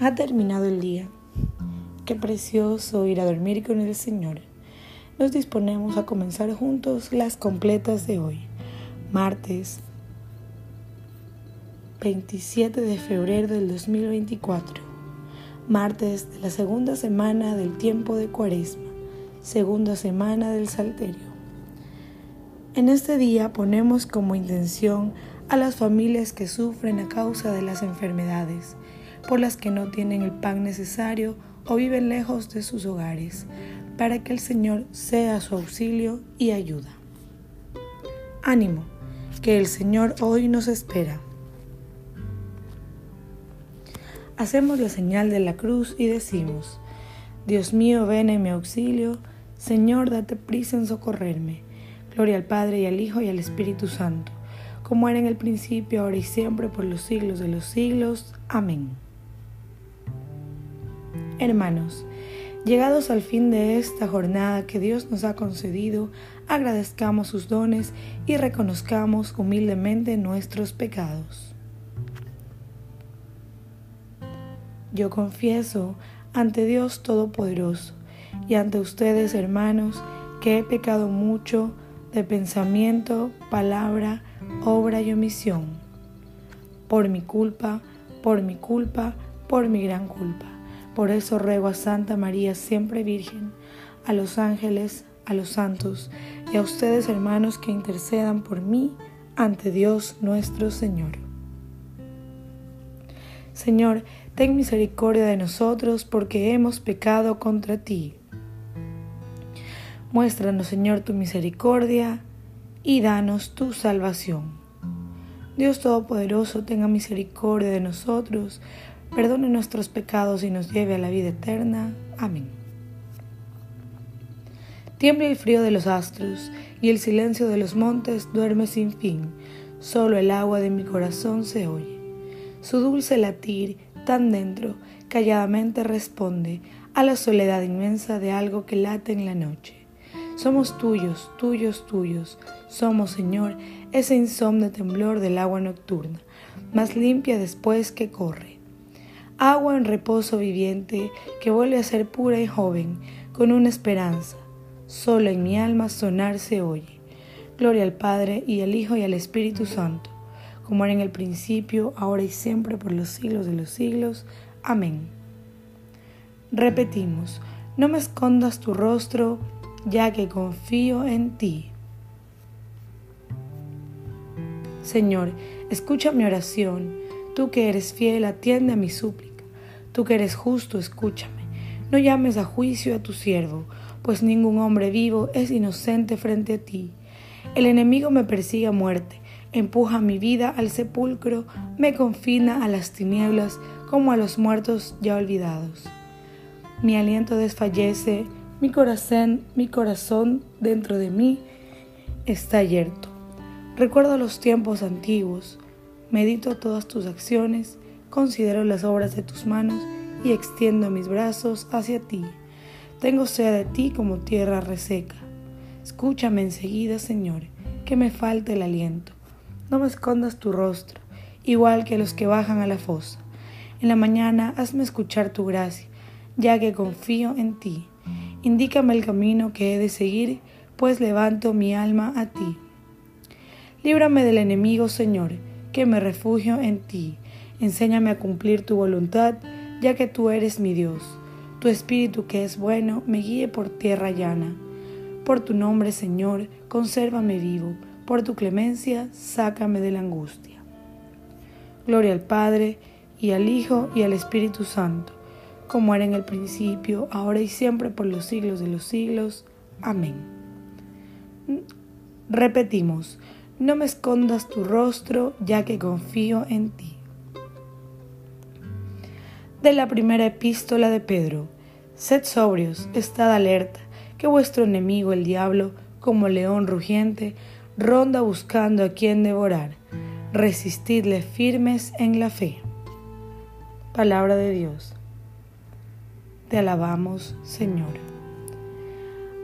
Ha terminado el día. Qué precioso ir a dormir con el Señor. Nos disponemos a comenzar juntos las completas de hoy, martes 27 de febrero del 2024, martes de la segunda semana del tiempo de Cuaresma, segunda semana del Salterio. En este día ponemos como intención a las familias que sufren a causa de las enfermedades por las que no tienen el pan necesario o viven lejos de sus hogares, para que el Señor sea su auxilio y ayuda. Ánimo, que el Señor hoy nos espera. Hacemos la señal de la cruz y decimos, Dios mío, ven en mi auxilio, Señor, date prisa en socorrerme. Gloria al Padre y al Hijo y al Espíritu Santo, como era en el principio, ahora y siempre, por los siglos de los siglos. Amén. Hermanos, llegados al fin de esta jornada que Dios nos ha concedido, agradezcamos sus dones y reconozcamos humildemente nuestros pecados. Yo confieso ante Dios Todopoderoso y ante ustedes, hermanos, que he pecado mucho de pensamiento, palabra, obra y omisión. Por mi culpa, por mi culpa, por mi gran culpa. Por eso ruego a Santa María, siempre Virgen, a los ángeles, a los santos y a ustedes hermanos que intercedan por mí ante Dios nuestro Señor. Señor, ten misericordia de nosotros porque hemos pecado contra ti. Muéstranos, Señor, tu misericordia y danos tu salvación. Dios Todopoderoso, tenga misericordia de nosotros perdone nuestros pecados y nos lleve a la vida eterna. Amén. Tiembla el frío de los astros y el silencio de los montes duerme sin fin. Solo el agua de mi corazón se oye. Su dulce latir, tan dentro, calladamente responde a la soledad inmensa de algo que late en la noche. Somos tuyos, tuyos, tuyos. Somos, Señor, ese insomne temblor del agua nocturna, más limpia después que corre agua en reposo viviente que vuelve a ser pura y joven, con una esperanza. Solo en mi alma sonar se oye. Gloria al Padre y al Hijo y al Espíritu Santo, como era en el principio, ahora y siempre, por los siglos de los siglos. Amén. Repetimos, no me escondas tu rostro, ya que confío en ti. Señor, escucha mi oración, tú que eres fiel, atiende a mi súplica Tú que eres justo, escúchame. No llames a juicio a tu siervo, pues ningún hombre vivo es inocente frente a ti. El enemigo me persigue a muerte, empuja mi vida al sepulcro, me confina a las tinieblas como a los muertos ya olvidados. Mi aliento desfallece, mi corazón, mi corazón dentro de mí está yerto. Recuerdo los tiempos antiguos, medito todas tus acciones, considero las obras de tus manos y extiendo mis brazos hacia ti. Tengo sed de ti como tierra reseca. Escúchame enseguida, Señor, que me falte el aliento. No me escondas tu rostro, igual que los que bajan a la fosa. En la mañana hazme escuchar tu gracia, ya que confío en ti. Indícame el camino que he de seguir, pues levanto mi alma a ti. Líbrame del enemigo, Señor, que me refugio en ti Enséñame a cumplir tu voluntad, ya que tú eres mi Dios. Tu espíritu que es bueno me guíe por tierra llana. Por tu nombre, Señor, consérvame vivo. Por tu clemencia, sácame de la angustia. Gloria al Padre, y al Hijo, y al Espíritu Santo, como era en el principio, ahora y siempre, por los siglos de los siglos. Amén. Repetimos, no me escondas tu rostro, ya que confío en ti de la primera epístola de Pedro. Sed sobrios, estad alerta, que vuestro enemigo el diablo, como león rugiente, ronda buscando a quien devorar. Resistidle firmes en la fe. Palabra de Dios. Te alabamos, Señor.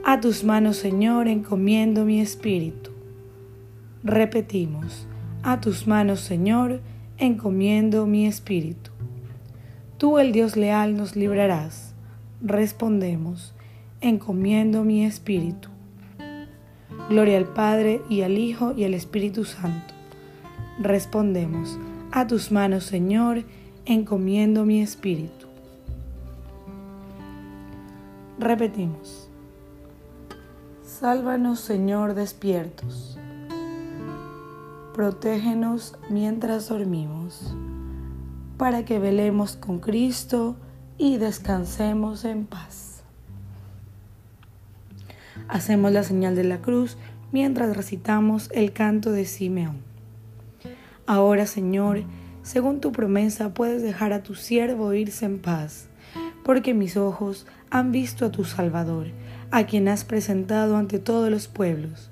A tus manos, Señor, encomiendo mi espíritu. Repetimos, a tus manos, Señor, encomiendo mi espíritu. Tú, el Dios leal, nos librarás. Respondemos, encomiendo mi espíritu. Gloria al Padre y al Hijo y al Espíritu Santo. Respondemos, a tus manos, Señor, encomiendo mi espíritu. Repetimos. Sálvanos, Señor, despiertos. Protégenos mientras dormimos, para que velemos con Cristo y descansemos en paz. Hacemos la señal de la cruz mientras recitamos el canto de Simeón. Ahora, Señor, según tu promesa, puedes dejar a tu siervo irse en paz porque mis ojos han visto a tu Salvador, a quien has presentado ante todos los pueblos,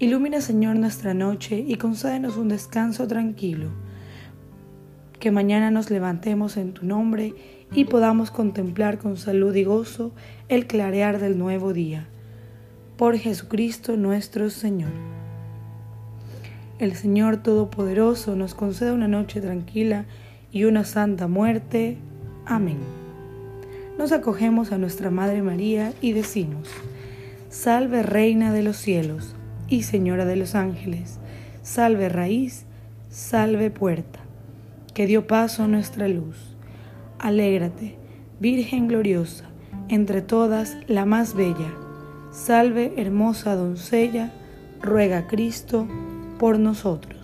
Ilumina, Señor, nuestra noche y concédenos un descanso tranquilo. Que mañana nos levantemos en tu nombre y podamos contemplar con salud y gozo el clarear del nuevo día. Por Jesucristo nuestro Señor. El Señor Todopoderoso nos conceda una noche tranquila y una santa muerte. Amén. Nos acogemos a nuestra Madre María y decimos, Salve Reina de los cielos y Señora de los ángeles, salve raíz, salve puerta, que dio paso a nuestra luz. Alégrate, Virgen gloriosa, entre todas la más bella. Salve hermosa doncella, ruega Cristo por nosotros.